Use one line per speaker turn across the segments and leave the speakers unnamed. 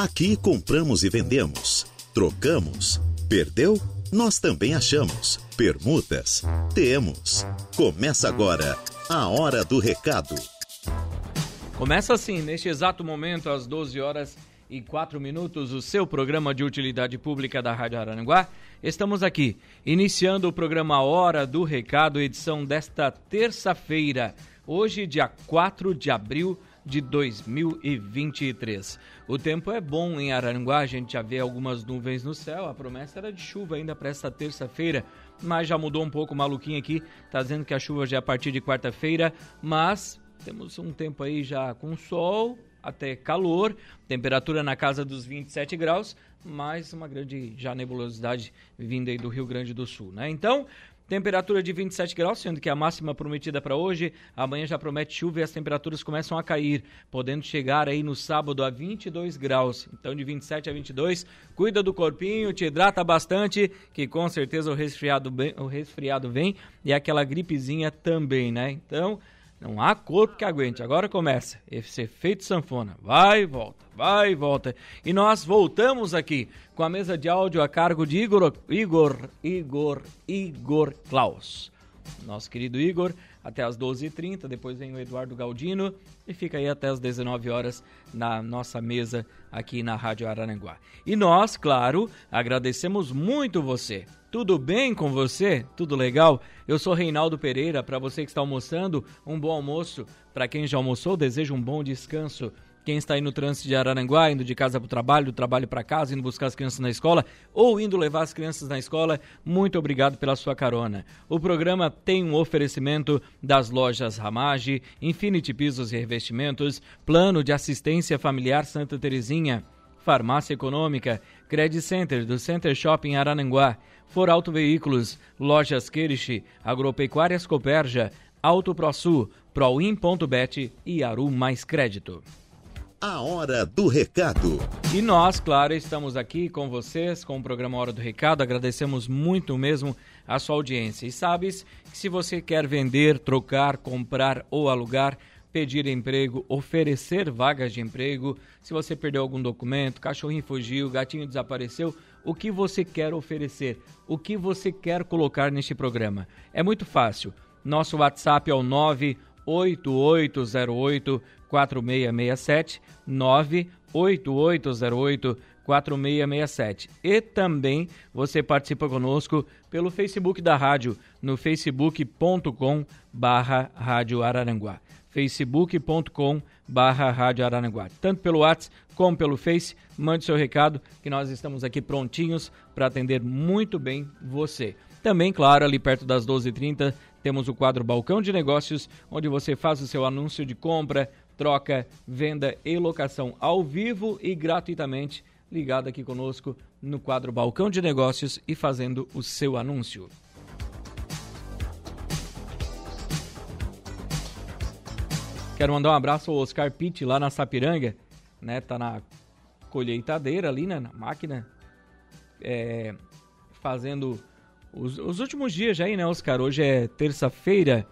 Aqui compramos e vendemos, trocamos, perdeu? Nós também achamos. Permutas? Temos. Começa agora a Hora do Recado.
Começa assim, neste exato momento, às 12 horas e 4 minutos, o seu programa de utilidade pública da Rádio Araranguá. Estamos aqui, iniciando o programa Hora do Recado, edição desta terça-feira, hoje, dia 4 de abril de 2023. O tempo é bom em Araranguá, a gente já vê algumas nuvens no céu, a promessa era de chuva ainda para esta terça-feira, mas já mudou um pouco o maluquinho aqui, tá dizendo que a chuva já é a partir de quarta-feira, mas temos um tempo aí já com sol, até calor, temperatura na casa dos 27 graus, mais uma grande já nebulosidade vinda aí do Rio Grande do Sul, né? Então, Temperatura de 27 graus, sendo que a máxima prometida para hoje, amanhã já promete chuva e as temperaturas começam a cair, podendo chegar aí no sábado a 22 graus. Então de 27 a 22, cuida do corpinho, te hidrata bastante, que com certeza o resfriado, bem, o resfriado vem e aquela gripezinha também, né? Então, não há corpo que aguente. Agora começa esse efeito sanfona. Vai e volta, vai e volta. E nós voltamos aqui com a mesa de áudio a cargo de Igor, Igor, Igor, Igor Klaus. Nosso querido Igor, até as 12h30, depois vem o Eduardo Galdino e fica aí até as 19 horas na nossa mesa aqui na Rádio Araranguá. E nós, claro, agradecemos muito você tudo bem com você? Tudo legal? Eu sou Reinaldo Pereira. Para você que está almoçando, um bom almoço. Para quem já almoçou, desejo um bom descanso. Quem está aí no trânsito de Araranguá, indo de casa para o trabalho, do trabalho para casa, indo buscar as crianças na escola ou indo levar as crianças na escola, muito obrigado pela sua carona. O programa tem um oferecimento das lojas Ramage, Infinity Pisos e Revestimentos, Plano de Assistência Familiar Santa Terezinha, Farmácia Econômica, Credit Center do Center Shopping Arananguá, For Auto Veículos, Lojas Queriche, Agropecuárias Coperja, Auto ProSul, Proin.bet e Aru Mais Crédito.
A Hora do Recado.
E nós, claro, estamos aqui com vocês com o programa Hora do Recado. Agradecemos muito mesmo a sua audiência. E sabes que se você quer vender, trocar, comprar ou alugar, pedir emprego, oferecer vagas de emprego, se você perdeu algum documento, cachorrinho fugiu, gatinho desapareceu, o que você quer oferecer, o que você quer colocar neste programa. É muito fácil. Nosso WhatsApp é o 98808 4667 98808 4667. E também você participa conosco pelo Facebook da rádio, no facebook.com barra Rádio Araranguá facebook.com barra Rádio Araranguá. Tanto pelo WhatsApp como pelo Face, mande seu recado que nós estamos aqui prontinhos para atender muito bem você. Também, claro, ali perto das 12h30, temos o quadro Balcão de Negócios, onde você faz o seu anúncio de compra, troca, venda e locação ao vivo e gratuitamente ligado aqui conosco no quadro Balcão de Negócios e fazendo o seu anúncio. Quero mandar um abraço ao Oscar Pitt lá na Sapiranga, né? Tá na colheitadeira ali, né? Na máquina. É, fazendo os, os, últimos dias já aí, né, Oscar? Hoje é terça-feira,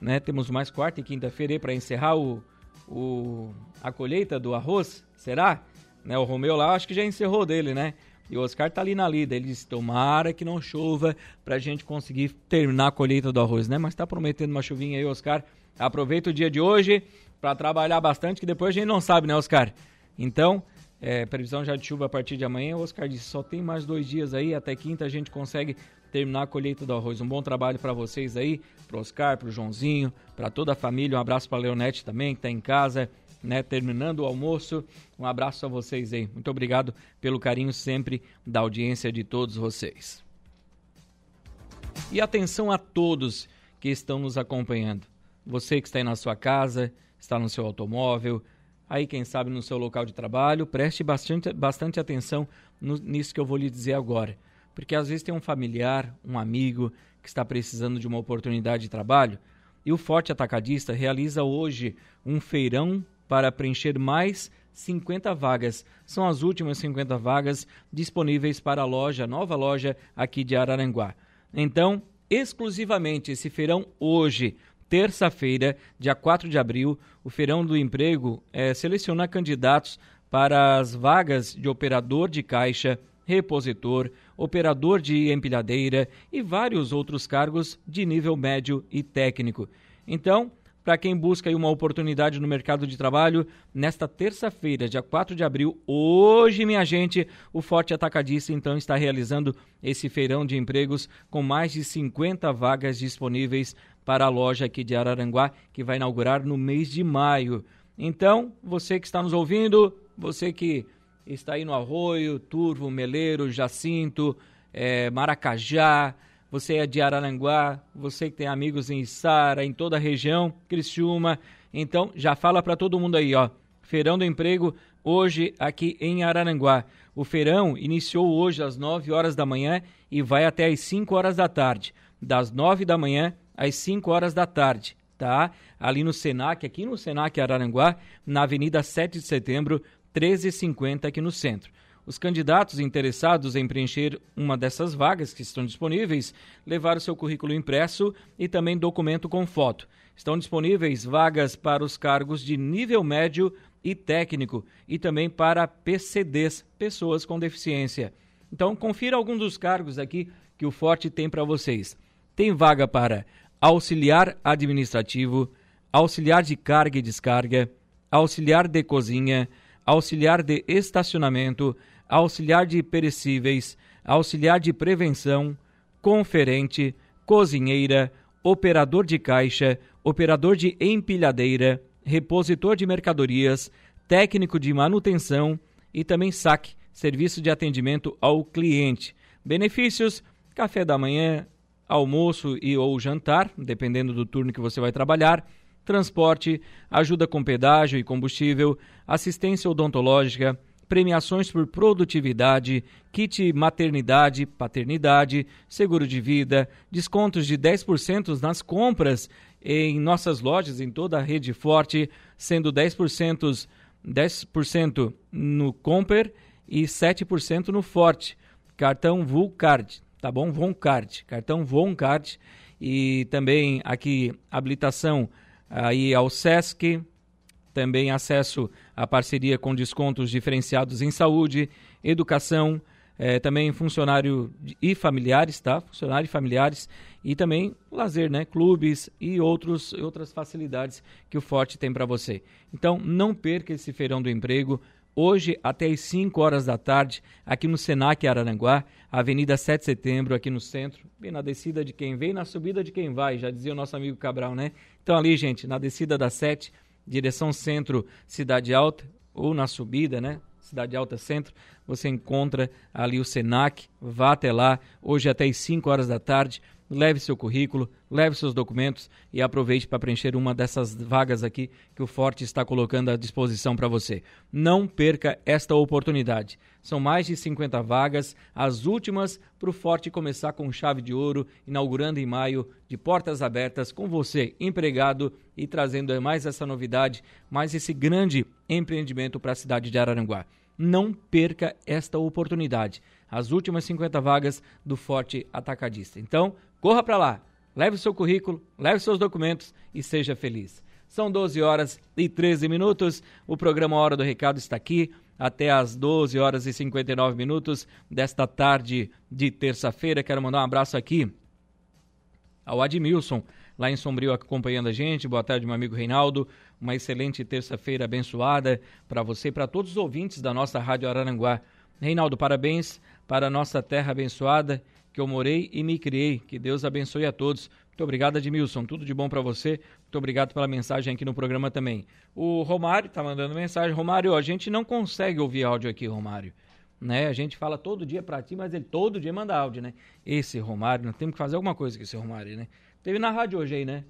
né? Temos mais quarta e quinta-feira para encerrar o, o, a colheita do arroz, será? Né, o Romeu lá acho que já encerrou dele, né? E o Oscar tá ali na lida. Ele disse: tomara que não chova pra gente conseguir terminar a colheita do arroz, né? Mas tá prometendo uma chuvinha aí, Oscar. Aproveita o dia de hoje para trabalhar bastante, que depois a gente não sabe, né, Oscar? Então, é, previsão já de chuva a partir de amanhã. O Oscar disse: só tem mais dois dias aí, até quinta a gente consegue terminar a colheita do arroz. Um bom trabalho para vocês aí, pro Oscar, pro Joãozinho, para toda a família. Um abraço para Leonete também, que tá em casa, né, terminando o almoço. Um abraço a vocês aí. Muito obrigado pelo carinho sempre da audiência de todos vocês. E atenção a todos que estão nos acompanhando. Você que está aí na sua casa, está no seu automóvel, aí quem sabe no seu local de trabalho, preste bastante, bastante atenção no, nisso que eu vou lhe dizer agora. Porque às vezes tem um familiar, um amigo que está precisando de uma oportunidade de trabalho e o Forte Atacadista realiza hoje um feirão para preencher mais 50 vagas. São as últimas 50 vagas disponíveis para a loja, nova loja aqui de Araranguá. Então, exclusivamente esse feirão hoje terça-feira, dia 4 de abril, o Feirão do Emprego é, seleciona candidatos para as vagas de operador de caixa, repositor, operador de empilhadeira e vários outros cargos de nível médio e técnico. Então, para quem busca uma oportunidade no mercado de trabalho, nesta terça-feira, dia 4 de abril, hoje, minha gente, o Forte Atacadista então está realizando esse feirão de empregos com mais de 50 vagas disponíveis para a loja aqui de Araranguá, que vai inaugurar no mês de maio. Então, você que está nos ouvindo, você que está aí no Arroio, Turvo, Meleiro, Jacinto, é, Maracajá, você é de Araranguá, você que tem amigos em Sara, em toda a região, Criciúma, então já fala para todo mundo aí, ó. Feirão do Emprego hoje aqui em Araranguá. O feirão iniciou hoje às 9 horas da manhã e vai até às 5 horas da tarde. Das 9 da manhã às 5 horas da tarde, tá? Ali no Senac, aqui no Senac Araranguá, na Avenida 7 de Setembro, 1350 aqui no centro. Os candidatos interessados em preencher uma dessas vagas que estão disponíveis levaram seu currículo impresso e também documento com foto. Estão disponíveis vagas para os cargos de nível médio e técnico e também para PCDs, pessoas com deficiência. Então, confira alguns dos cargos aqui que o Forte tem para vocês. Tem vaga para auxiliar administrativo, auxiliar de carga e descarga, auxiliar de cozinha, auxiliar de estacionamento, auxiliar de perecíveis, auxiliar de prevenção, conferente, cozinheira, operador de caixa, operador de empilhadeira, repositor de mercadorias, técnico de manutenção e também SAC, serviço de atendimento ao cliente. Benefícios: café da manhã, almoço e ou jantar, dependendo do turno que você vai trabalhar, transporte, ajuda com pedágio e combustível, assistência odontológica, premiações por produtividade, kit maternidade, paternidade, seguro de vida, descontos de 10% nas compras em nossas lojas em toda a rede forte, sendo 10%, 10% no Comper e 7% no Forte. Cartão Vulcard, tá bom? Voncard, cartão Voncard e também aqui habilitação aí ao SESC, também acesso à parceria com descontos diferenciados em saúde, educação, é, também funcionário e familiares, tá? Funcionário e familiares e também lazer, né? Clubes e outros, outras facilidades que o Forte tem para você. Então, não perca esse feirão do emprego. Hoje, até às 5 horas da tarde, aqui no Senac Araranguá, Avenida 7 de Setembro, aqui no centro, bem na descida de quem vem, na subida de quem vai, já dizia o nosso amigo Cabral, né? Então, ali, gente, na descida da 7, direção centro, Cidade Alta, ou na subida, né? Cidade Alta Centro, você encontra ali o Senac, vá até lá, hoje até às 5 horas da tarde, leve seu currículo, leve seus documentos e aproveite para preencher uma dessas vagas aqui que o Forte está colocando à disposição para você. Não perca esta oportunidade. São mais de 50 vagas, as últimas para o Forte começar com chave de ouro, inaugurando em maio, de portas abertas, com você, empregado, e trazendo mais essa novidade, mais esse grande empreendimento para a cidade de Araranguá. Não perca esta oportunidade. As últimas 50 vagas do Forte Atacadista. Então, corra para lá, leve o seu currículo, leve seus documentos e seja feliz. São 12 horas e 13 minutos. O programa Hora do Recado está aqui até às 12 horas e 59 minutos desta tarde de terça-feira. Quero mandar um abraço aqui ao Admilson, lá em Sombrio, acompanhando a gente. Boa tarde, meu amigo Reinaldo. Uma excelente terça-feira abençoada para você e para todos os ouvintes da nossa Rádio Araranguá. Reinaldo, parabéns para a nossa terra abençoada que eu morei e me criei. Que Deus abençoe a todos. Muito obrigado, Admilson. Tudo de bom para você. Muito obrigado pela mensagem aqui no programa também. O Romário está mandando mensagem. Romário, a gente não consegue ouvir áudio aqui, Romário. Né? A gente fala todo dia para ti, mas ele todo dia manda áudio, né? Esse Romário, nós temos que fazer alguma coisa com esse Romário, né? Teve na rádio hoje aí, né?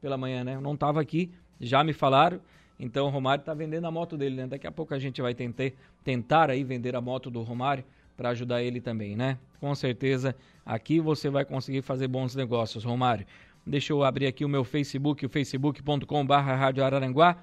Pela manhã, né? Não estava aqui, já me falaram. Então o Romário está vendendo a moto dele, né? Daqui a pouco a gente vai tentar, tentar aí vender a moto do Romário para ajudar ele também, né? Com certeza aqui você vai conseguir fazer bons negócios, Romário. Deixa eu abrir aqui o meu Facebook, o facebook.com.br Rádio Araranguá.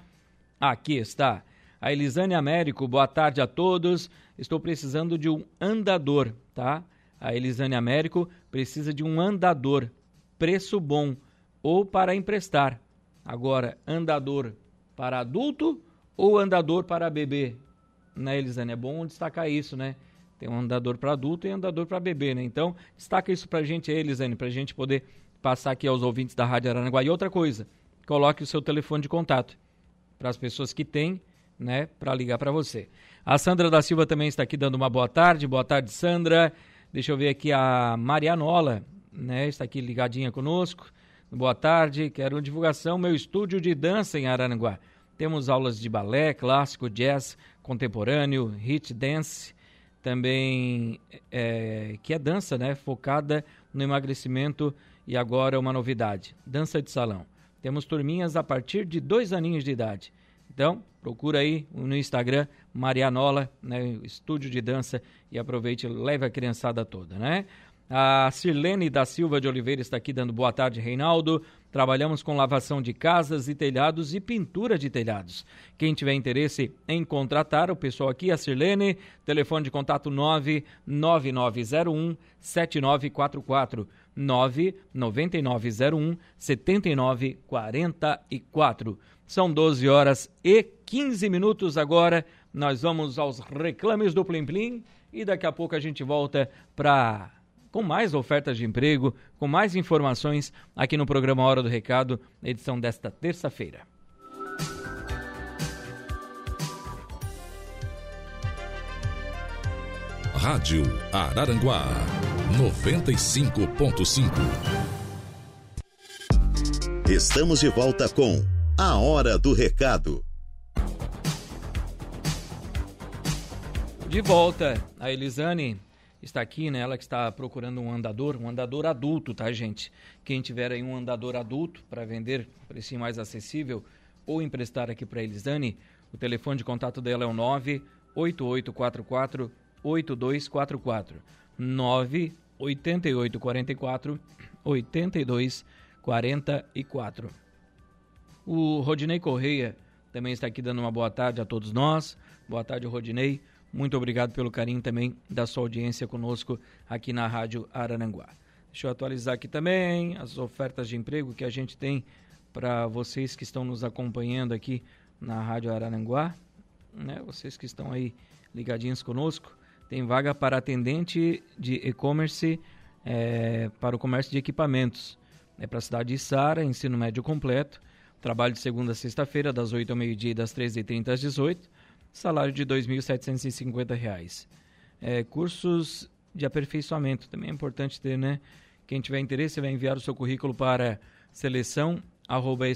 Aqui está. A Elisane Américo, boa tarde a todos. Estou precisando de um andador, tá? A Elisane Américo precisa de um andador, preço bom, ou para emprestar. Agora, andador para adulto ou andador para bebê? né, Elisane? É bom destacar isso, né? Tem um andador para adulto e andador para bebê, né? Então, destaca isso para a gente aí, Elisane, para a gente poder passar aqui aos ouvintes da Rádio Aranaguá. E outra coisa, coloque o seu telefone de contato para as pessoas que têm, né, para ligar para você. A Sandra da Silva também está aqui dando uma boa tarde. Boa tarde, Sandra. Deixa eu ver aqui a Marianola, né, está aqui ligadinha conosco. Boa tarde, quero divulgação meu estúdio de dança em Aranaguá. Temos aulas de balé, clássico, jazz, contemporâneo, hit dance, também é, que é dança, né, focada no emagrecimento e agora uma novidade, dança de salão. Temos turminhas a partir de dois aninhos de idade. Então, procura aí no Instagram Marianola, né, estúdio de dança e aproveite, leve a criançada toda, né? A Sirlene da Silva de Oliveira está aqui dando boa tarde, Reinaldo. Trabalhamos com lavação de casas e telhados e pintura de telhados. Quem tiver interesse em contratar, o pessoal aqui, a Sirlene, telefone de contato 99901 7944 99901 7944. São 12 horas e 15 minutos agora. Nós vamos aos reclames do Plim Plim e daqui a pouco a gente volta para com mais ofertas de emprego, com mais informações aqui no programa Hora do Recado, edição desta terça-feira.
Rádio Araranguá 95.5. Estamos de volta com A Hora do Recado.
De volta, a Elisane está aqui, né? Ela que está procurando um andador, um andador adulto, tá, gente? Quem tiver aí um andador adulto para vender, preço mais acessível, ou emprestar aqui para Elisane, o telefone de contato dela é o 98844 8244 98844 8244. O Rodinei Correia também está aqui dando uma boa tarde a todos nós. Boa tarde, Rodinei. Muito obrigado pelo carinho também da sua audiência conosco aqui na Rádio Arananguá. Deixa eu atualizar aqui também as ofertas de emprego que a gente tem para vocês que estão nos acompanhando aqui na Rádio Arananguá, né? Vocês que estão aí ligadinhos conosco. Tem vaga para atendente de e-commerce é, para o comércio de equipamentos. É para a cidade de Sara, ensino médio completo. Trabalho de segunda a sexta-feira, das 8 ao meio-dia e das 13h30 às 18 salário de R$ 2.750. É, cursos de aperfeiçoamento, também é importante ter, né? Quem tiver interesse vai enviar o seu currículo para seleção arroba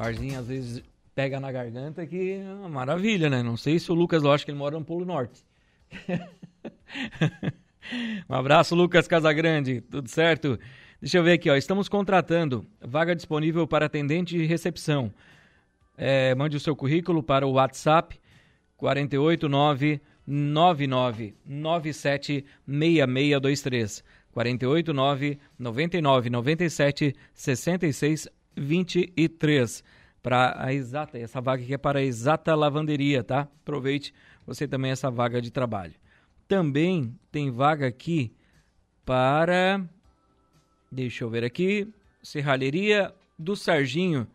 Arzinho às vezes pega na garganta que é uma maravilha, né? Não sei se o Lucas, eu acho que ele mora no Polo Norte. um abraço, Lucas Casagrande, tudo certo? Deixa eu ver aqui, ó. Estamos contratando vaga disponível para atendente de recepção. É, mande o seu currículo para o WhatsApp 489 9997 6623 489 99 97 66 23 para a exata, essa vaga aqui é para a exata lavanderia, tá? Aproveite você também essa vaga de trabalho. Também tem vaga aqui para deixa eu ver aqui, Serralheria do Serginho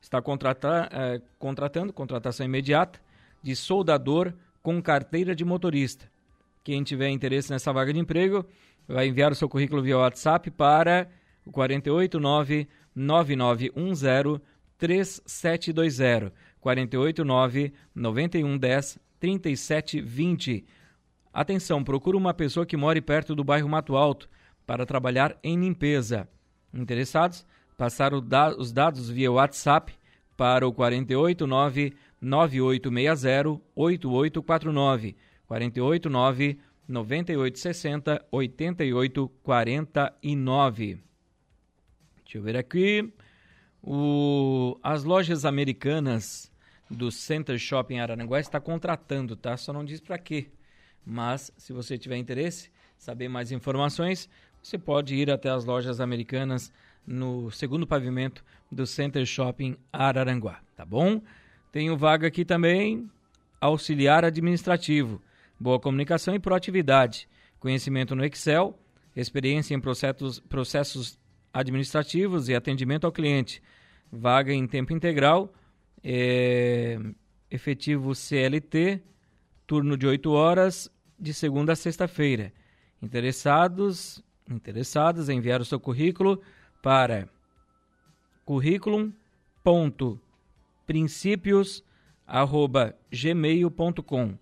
está é, contratando contratação imediata de soldador com carteira de motorista. Quem tiver interesse nessa vaga de emprego, vai enviar o seu currículo via WhatsApp para o 489 9910 3720 489 9110 3720. Atenção, procura uma pessoa que more perto do bairro Mato Alto para trabalhar em limpeza. Interessados? Passar os dados via WhatsApp para o 489 9860 8849 489 9860 8849. Deixa eu ver aqui. O, as lojas americanas do Center Shopping Araranguá está contratando, tá? Só não diz para quê. Mas se você tiver interesse, saber mais informações, você pode ir até as lojas americanas no segundo pavimento do Center Shopping Araranguá, tá bom? Tenho vaga aqui também, auxiliar administrativo, boa comunicação e proatividade, conhecimento no Excel, experiência em processos, processos administrativos e atendimento ao cliente, vaga em tempo integral, é, efetivo CLT, turno de 8 horas, de segunda a sexta-feira. Interessados, interessadas enviar o seu currículo para curriculum.princípios@gmail.com.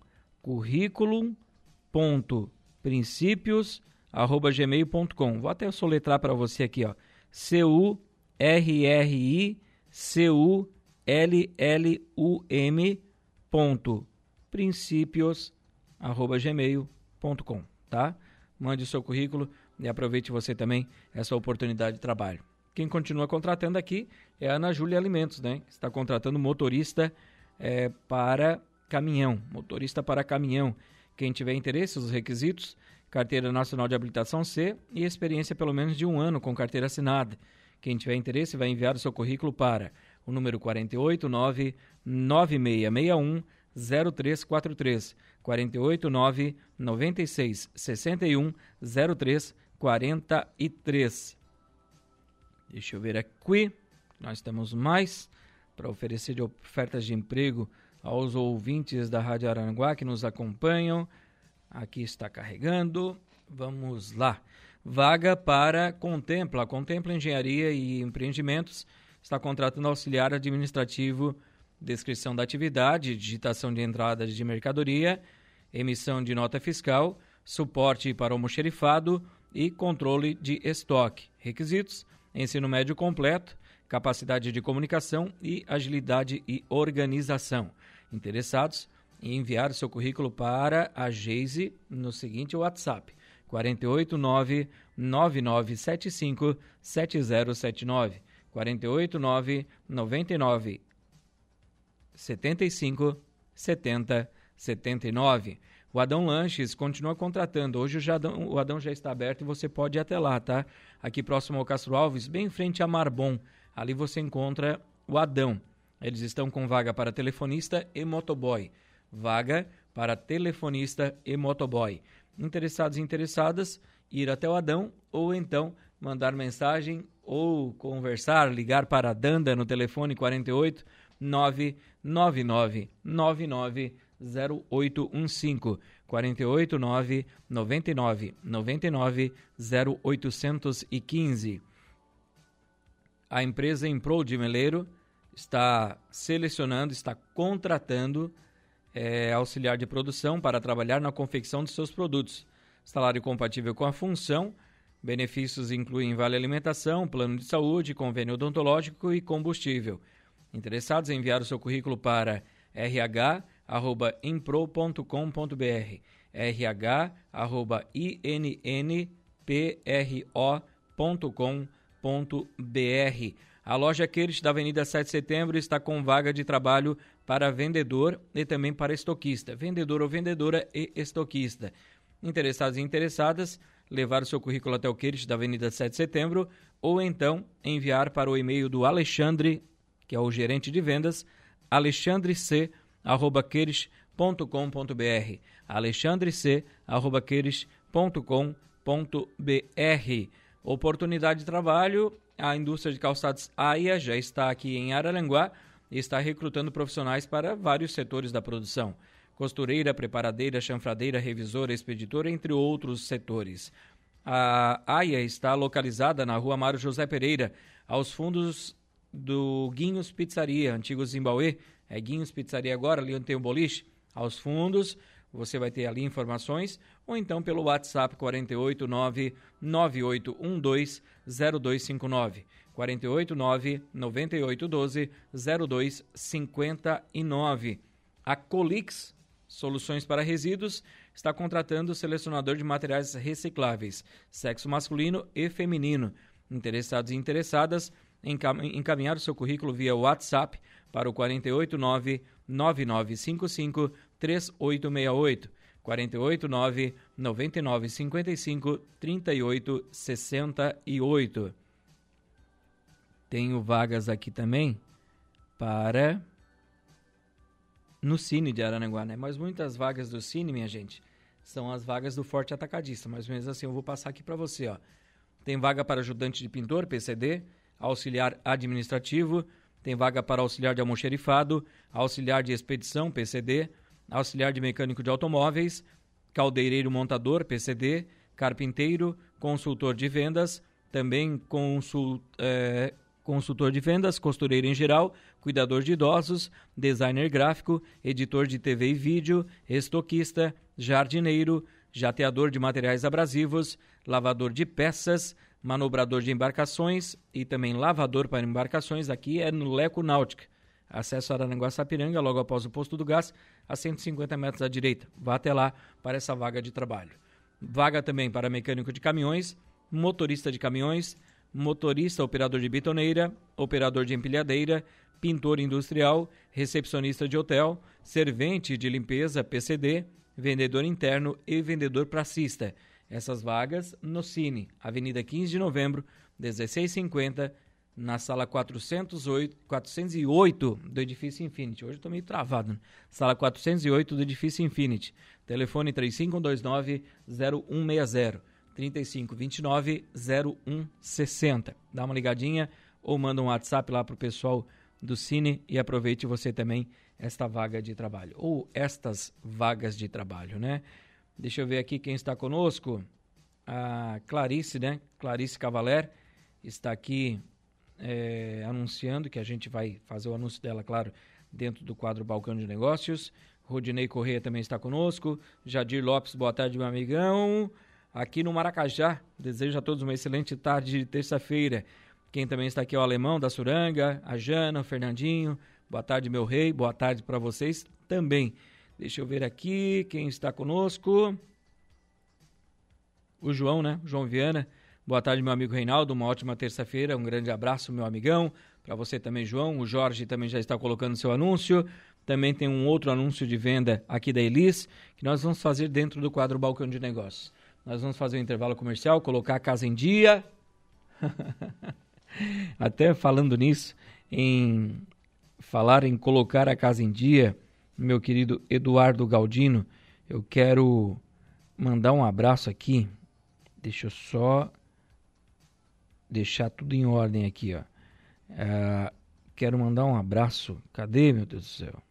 curriculum.princípios@gmail.com. Vou até soletrar para você aqui, ó. C U R R I C U L L U M ponto princípios arroba gmail.com, tá? Mande seu currículo e aproveite você também essa oportunidade de trabalho. Quem continua contratando aqui é a Ana Júlia Alimentos, né? Está contratando motorista é, para caminhão, motorista para caminhão. Quem tiver interesse, os requisitos, carteira nacional de habilitação C e experiência pelo menos de um ano com carteira assinada. Quem tiver interesse vai enviar o seu currículo para o número 489 9661 0343 489 96 61 03 43. Deixa eu ver aqui. Nós temos mais para oferecer de ofertas de emprego aos ouvintes da Rádio Aranguá que nos acompanham. Aqui está carregando. Vamos lá. Vaga para Contempla. Contempla Engenharia e Empreendimentos está contratando auxiliar administrativo descrição da atividade, digitação de entrada de mercadoria, emissão de nota fiscal, suporte para almoxerifado e controle de estoque. Requisitos: ensino médio completo, capacidade de comunicação e agilidade e organização. Interessados em enviar seu currículo para a Geise no seguinte WhatsApp: 489 9975 7079 489 99 75 70 79. O Adão Lanches continua contratando. Hoje o, Jadão, o Adão já está aberto e você pode ir até lá, tá? Aqui próximo ao Castro Alves, bem em frente a Marbon. Ali você encontra o Adão. Eles estão com vaga para telefonista e motoboy. Vaga para telefonista e motoboy. Interessados e interessadas, ir até o Adão ou então mandar mensagem ou conversar, ligar para a Danda no telefone 48 999 99 0815 489 99 99 0815. A empresa Impro de Meleiro está selecionando, está contratando é, auxiliar de produção para trabalhar na confecção de seus produtos. Salário compatível com a função. Benefícios incluem vale alimentação, plano de saúde, convênio odontológico e combustível. Interessados em enviar o seu currículo para rh@impro.com.br, rh@innpro.com.br. A loja Queires da Avenida 7 de Setembro está com vaga de trabalho para vendedor e também para estoquista, vendedor ou vendedora e estoquista. Interessados e interessadas, levar o seu currículo até o Queires da Avenida 7 de Setembro ou então enviar para o e-mail do Alexandre que é o gerente de vendas, alexandrec.com.br. alexandrec.com.br. Oportunidade de trabalho, a indústria de calçados AIA já está aqui em Araranguá está recrutando profissionais para vários setores da produção. Costureira, preparadeira, chanfradeira, revisora, expeditora, entre outros setores. A AIA está localizada na rua Mário José Pereira, aos fundos do Guinhos Pizzaria, antigo Zimbauê, é Guinhos Pizzaria agora, ali onde tem o boliche, aos fundos, você vai ter ali informações, ou então pelo WhatsApp 489 9812 0259. 489 9812 0259. A Colix Soluções para Resíduos está contratando selecionador de materiais recicláveis, sexo masculino e feminino. Interessados e interessadas, encaminhar o seu currículo via WhatsApp para o 489 9955 3868 489 9955 3868. Tenho vagas aqui também para no Cine de Aranaguá, né? Mas muitas vagas do Cine, minha gente, são as vagas do Forte Atacadista. Ou menos assim, eu vou passar aqui para você, ó. Tem vaga para ajudante de pintor, PCD, auxiliar administrativo, tem vaga para auxiliar de almoxerifado, auxiliar de expedição, PCD, auxiliar de mecânico de automóveis, caldeireiro montador, PCD, carpinteiro, consultor de vendas, também consul, é, consultor de vendas, costureiro em geral, cuidador de idosos, designer gráfico, editor de TV e vídeo, estoquista, jardineiro, jateador de materiais abrasivos, lavador de peças, manobrador de embarcações e também lavador para embarcações. Aqui é no Leco Náutica. Acesso a Aranguá Sapiranga, logo após o posto do gás, a 150 metros à direita. Vá até lá para essa vaga de trabalho. Vaga também para mecânico de caminhões, motorista de caminhões, motorista operador de bitoneira, operador de empilhadeira, pintor industrial, recepcionista de hotel, servente de limpeza, PCD, vendedor interno e vendedor pracista. Essas vagas no Cine, Avenida 15 de Novembro, 1650, na sala 408, 408 do edifício Infinity. Hoje eu estou meio travado. Né? Sala 408 do edifício Infinity. Telefone 3529 0160. 3529 0160. Dá uma ligadinha ou manda um WhatsApp lá para o pessoal do Cine e aproveite você também esta vaga de trabalho. Ou estas vagas de trabalho, né? Deixa eu ver aqui quem está conosco. A Clarice, né? Clarice Cavaler está aqui é, anunciando que a gente vai fazer o anúncio dela, claro, dentro do quadro Balcão de Negócios. Rodinei Correia também está conosco. Jadir Lopes, boa tarde, meu amigão aqui no Maracajá. Desejo a todos uma excelente tarde de terça-feira. Quem também está aqui é o Alemão da Suranga, a Jana, o Fernandinho. Boa tarde, meu rei. Boa tarde para vocês também. Deixa eu ver aqui quem está conosco. O João, né? João Viana. Boa tarde, meu amigo Reinaldo. Uma ótima terça-feira. Um grande abraço, meu amigão. Para você também, João. O Jorge também já está colocando seu anúncio. Também tem um outro anúncio de venda aqui da Elis, que nós vamos fazer dentro do quadro Balcão de Negócios. Nós vamos fazer um intervalo comercial, colocar a casa em dia. Até falando nisso, em falar em colocar a casa em dia, meu querido Eduardo Galdino, eu quero mandar um abraço aqui. Deixa eu só deixar tudo em ordem aqui, ó. Uh, quero mandar um abraço. Cadê, meu Deus do céu?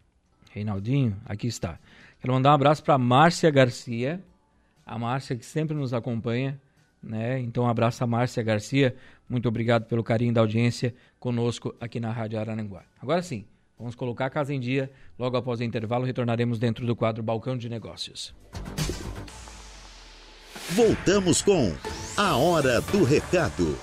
Reinaldinho, aqui está. Quero mandar um abraço para Márcia Garcia, a Márcia que sempre nos acompanha, né? Então, um abraço a Márcia Garcia. Muito obrigado pelo carinho da audiência conosco aqui na Rádio Arananguá. Agora sim, vamos colocar a casa em dia. Logo após o intervalo, retornaremos dentro do quadro Balcão de Negócios.
Voltamos com a Hora do Recado.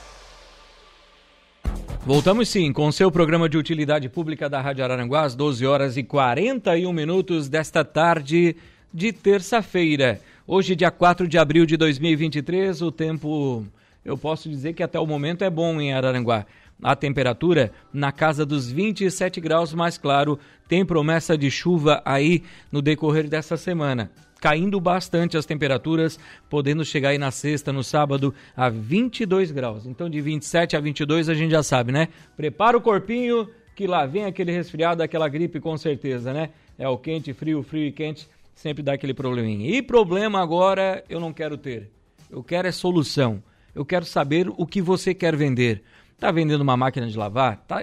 Voltamos sim com o seu programa de utilidade pública da Rádio Araranguá, às 12 horas e 41 minutos desta tarde de terça-feira. Hoje, dia 4 de abril de 2023, o tempo, eu posso dizer que até o momento é bom em Araranguá. A temperatura na casa dos 27 graus, mais claro, tem promessa de chuva aí no decorrer dessa semana. Caindo bastante as temperaturas, podendo chegar aí na sexta, no sábado, a 22 graus. Então, de 27 a 22, a gente já sabe, né? Prepara o corpinho, que lá vem aquele resfriado, aquela gripe com certeza, né? É o quente, frio, frio e quente sempre dá aquele probleminha. E problema agora eu não quero ter. Eu quero é solução. Eu quero saber o que você quer vender. Tá vendendo uma máquina de lavar? Tá,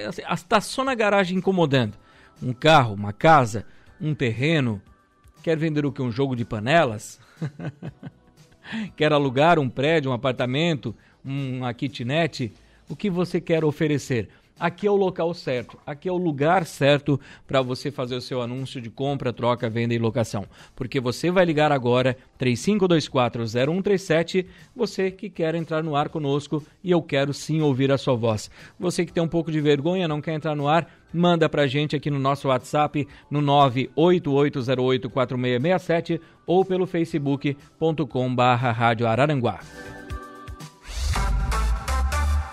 tá só na garagem incomodando. Um carro, uma casa, um terreno. Quer vender o que? Um jogo de panelas? quer alugar um prédio, um apartamento, uma kitnet? O que você quer oferecer? Aqui é o local certo, aqui é o lugar certo para você fazer o seu anúncio de compra, troca, venda e locação. Porque você vai ligar agora 35240137, você que quer entrar no ar conosco e eu quero sim ouvir a sua voz. Você que tem um pouco de vergonha, não quer entrar no ar, manda pra gente aqui no nosso WhatsApp no 988084667 ou pelo facebook.com/barra Rádio Araranguá.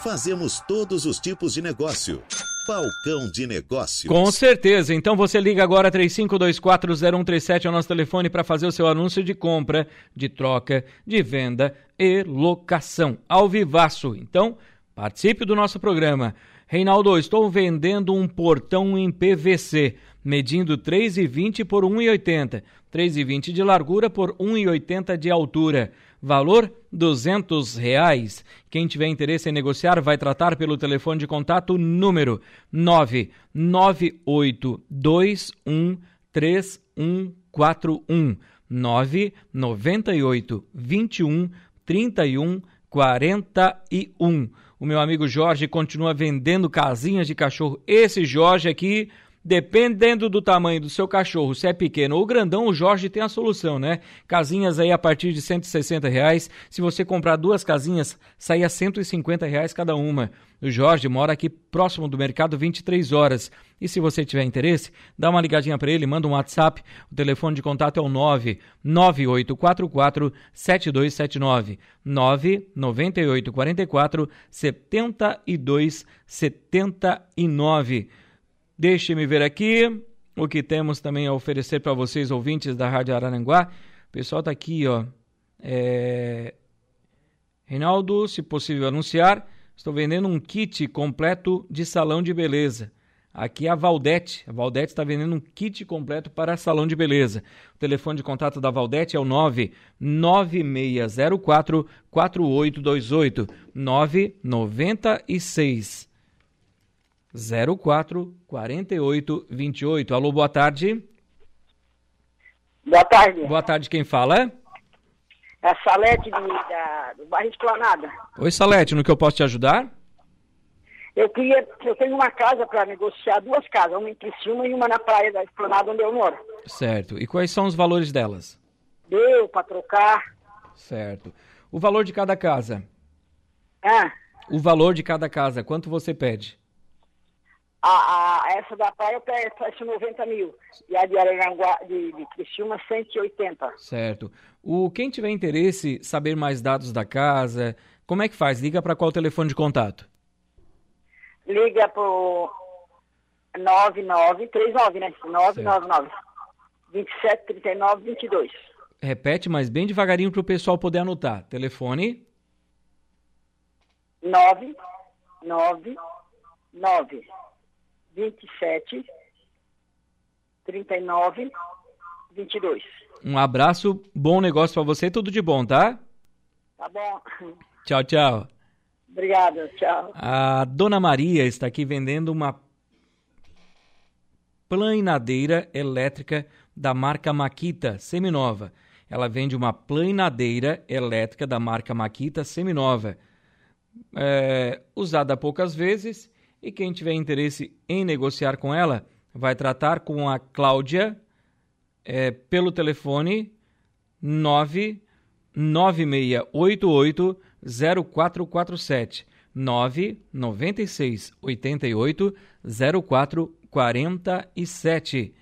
Fazemos todos os tipos de negócio. Balcão de Negócios.
Com certeza. Então você liga agora 35240137 ao nosso telefone para fazer o seu anúncio de compra, de troca, de venda e locação. Ao vivaço. Então, participe do nosso programa. Reinaldo, estou vendendo um portão em PVC, medindo 3,20 por 1,80. 3,20 de largura por 1,80 de altura. Valor duzentos reais. Quem tiver interesse em negociar vai tratar pelo telefone de contato número nove nove oito dois um três um quatro um nove noventa e oito vinte e um trinta e um quarenta e um. O meu amigo Jorge continua vendendo casinhas de cachorro. Esse Jorge aqui Dependendo do tamanho do seu cachorro, se é pequeno ou grandão, o Jorge tem a solução, né? Casinhas aí a partir de 160 reais. Se você comprar duas casinhas, sai a 150 reais cada uma. O Jorge mora aqui próximo do mercado 23 horas. E se você tiver interesse, dá uma ligadinha para ele, manda um WhatsApp. O telefone de contato é o 99844 7279 99844 7279. Deixe-me ver aqui o que temos também a oferecer para vocês, ouvintes da Rádio Araranguá. O pessoal está aqui, ó. É... Reinaldo, se possível anunciar, estou vendendo um kit completo de salão de beleza. Aqui é a Valdete. A Valdete está vendendo um kit completo para salão de beleza. O telefone de contato da Valdete é o 99604 4828 996 04 48 28. Alô, boa tarde.
Boa tarde.
Boa tarde, quem fala?
É a Salete de, da, do bairro Esplanada.
Oi, Salete, no que eu posso te ajudar?
Eu queria, eu tenho uma casa para negociar, duas casas, uma em Criciúma e uma na praia da Esplanada onde eu moro.
Certo. E quais são os valores delas?
Deu para trocar.
Certo. O valor de cada casa?
Ah.
O valor de cada casa, quanto você pede?
A, a, essa da praia eu peço 90 mil. E a de Araranguá, de, de Criciúma, 180.
Certo. O, quem tiver interesse saber mais dados da casa, como é que faz? Liga para qual telefone de contato?
Liga pro 9939, né? 999 2739 22.
Repete, mas bem devagarinho para o pessoal poder anotar. Telefone?
999 27 39 22.
Um abraço, bom negócio para você, tudo de bom, tá?
Tá bom.
Tchau, tchau.
Obrigado, tchau.
A Dona Maria está aqui vendendo uma planadeira elétrica da marca Makita, seminova. Ela vende uma planadeira elétrica da marca Makita, seminova. É, usada poucas vezes e quem tiver interesse em negociar com ela, vai tratar com a Cláudia é, pelo telefone 99688 0447 996 88 0447.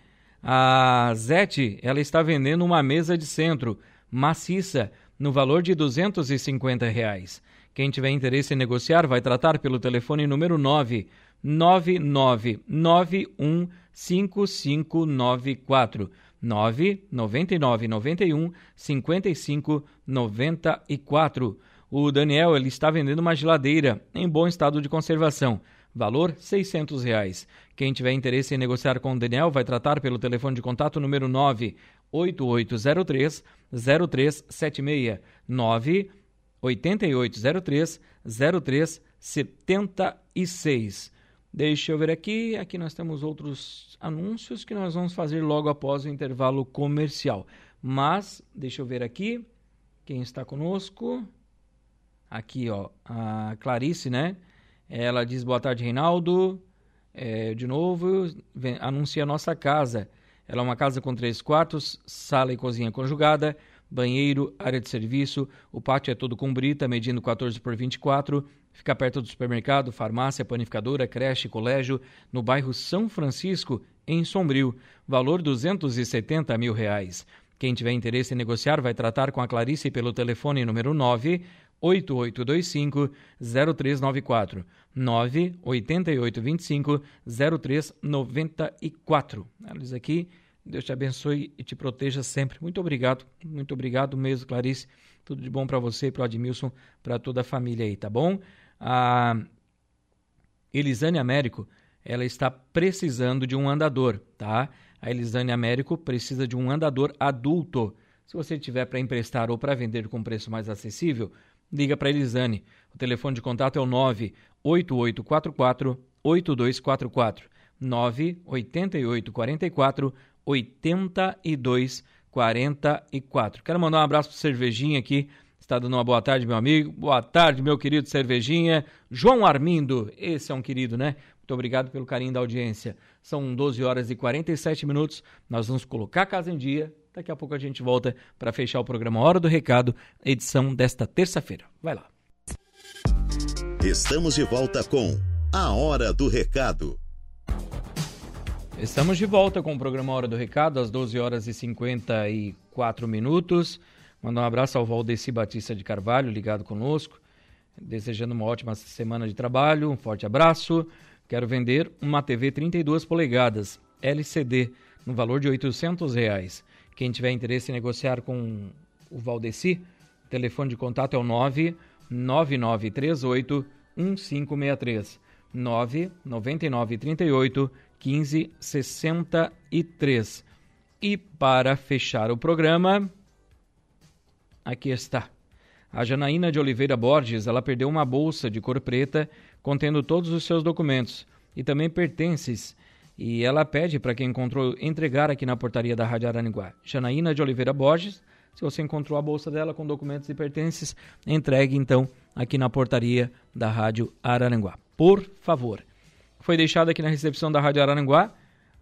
A Zete, ela está vendendo uma mesa de centro maciça no valor de 250 reais. Quem tiver interesse em negociar vai tratar pelo telefone número 9 99915594 99991 5594. O Daniel ele está vendendo uma geladeira em bom estado de conservação. Valor 600 reais. Quem tiver interesse em negociar com o Daniel vai tratar pelo telefone de contato número 98803 0376 9 8803 0376. Deixa eu ver aqui. Aqui nós temos outros anúncios que nós vamos fazer logo após o intervalo comercial. Mas, deixa eu ver aqui. Quem está conosco? Aqui, ó. A Clarice, né? Ela diz: Boa tarde, Reinaldo. É, de novo, vem, anuncia a nossa casa. Ela é uma casa com três quartos, sala e cozinha conjugada banheiro, área de serviço, o pátio é todo com brita, medindo 14 por 24, fica perto do supermercado, farmácia, panificadora, creche, colégio, no bairro São Francisco, em Sombrio, valor 270 mil reais. Quem tiver interesse em negociar vai tratar com a Clarice pelo telefone número 9 8825 0394 98825 0394. Eles aqui Deus te abençoe e te proteja sempre. Muito obrigado, muito obrigado mesmo, Clarice. Tudo de bom para você, para o Admilson, para toda a família aí, tá bom? A Elisane Américo, ela está precisando de um andador, tá? A Elisane Américo precisa de um andador adulto. Se você tiver para emprestar ou para vender com preço mais acessível, liga para Elisane. O telefone de contato é o 98844 8244 98844 8244. Quero mandar um abraço para Cervejinha aqui. Está dando uma boa tarde, meu amigo. Boa tarde, meu querido Cervejinha. João Armindo, esse é um querido, né? Muito obrigado pelo carinho da audiência. São 12 horas e 47 minutos. Nós vamos colocar a casa em dia. Daqui a pouco a gente volta para fechar o programa Hora do Recado, edição desta terça-feira. Vai lá.
Estamos de volta com A Hora do Recado.
Estamos de volta com o programa Hora do Recado, às 12 horas e 54 minutos. Mandar um abraço ao Valdeci Batista de Carvalho, ligado conosco. Desejando uma ótima semana de trabalho. Um forte abraço. Quero vender uma TV 32 polegadas LCD no valor de 800 reais. Quem tiver interesse em negociar com o Valdeci, o telefone de contato é o 99938 1563. 99938 1563. E para fechar o programa, aqui está. A Janaína de Oliveira Borges, ela perdeu uma bolsa de cor preta contendo todos os seus documentos e também pertences. E ela pede para quem encontrou entregar aqui na portaria da Rádio Araranguá. Janaína de Oliveira Borges, se você encontrou a bolsa dela com documentos e pertences, entregue então aqui na portaria da Rádio Araranguá. Por favor. Foi deixado aqui na recepção da Rádio Araranguá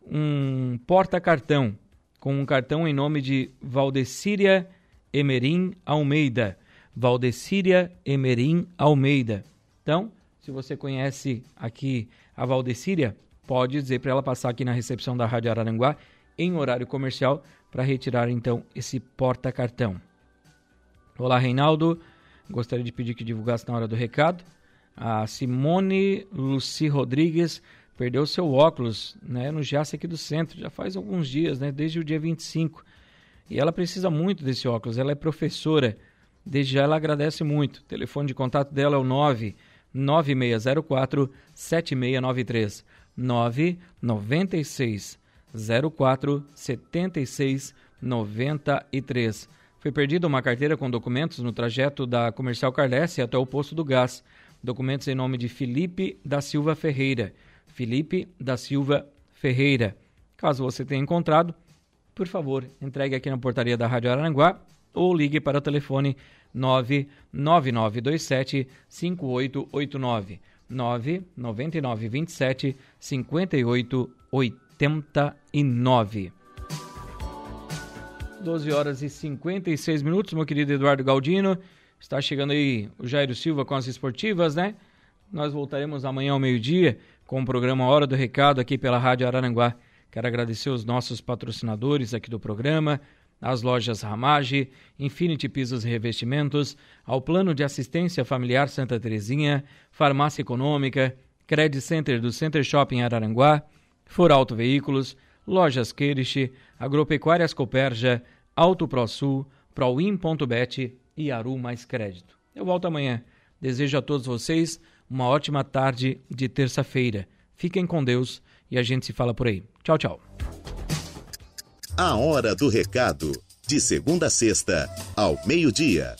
um porta-cartão com um cartão em nome de Valdecíria Emerim Almeida. Valdecíria Emerim Almeida. Então, se você conhece aqui a Valdecíria, pode dizer para ela passar aqui na recepção da Rádio Araranguá em horário comercial para retirar então esse porta-cartão. Olá, Reinaldo. Gostaria de pedir que divulgasse na hora do recado. A Simone Luci Rodrigues perdeu seu óculos né, no Jace aqui do centro, já faz alguns dias, né, desde o dia 25. E ela precisa muito desse óculos, ela é professora. Desde já ela agradece muito. O telefone de contato dela é o 9 9604 7693 996 04 76 93. Foi perdida uma carteira com documentos no trajeto da Comercial Carlesse até o posto do gás. Documentos em nome de Felipe da Silva Ferreira. Felipe da Silva Ferreira. Caso você tenha encontrado, por favor, entregue aqui na portaria da Rádio Aranguá ou ligue para o telefone 99927 5889 99927 5889. 12 horas e 56 minutos, meu querido Eduardo Galdino. Está chegando aí o Jairo Silva com as esportivas, né? Nós voltaremos amanhã ao meio-dia com o programa Hora do Recado aqui pela Rádio Araranguá. Quero agradecer os nossos patrocinadores aqui do programa, as lojas Ramage, Infinity Pisos e Revestimentos, ao Plano de Assistência Familiar Santa Terezinha, Farmácia Econômica, Credit Center do Center Shopping Araranguá, For Auto Veículos, Lojas Queirich, Agropecuárias Coperja, Auto ProSul, Proin.bet e Aru Mais Crédito. Eu volto amanhã. Desejo a todos vocês uma ótima tarde de terça-feira. Fiquem com Deus e a gente se fala por aí. Tchau, tchau.
A Hora do Recado, de segunda a sexta, ao meio-dia.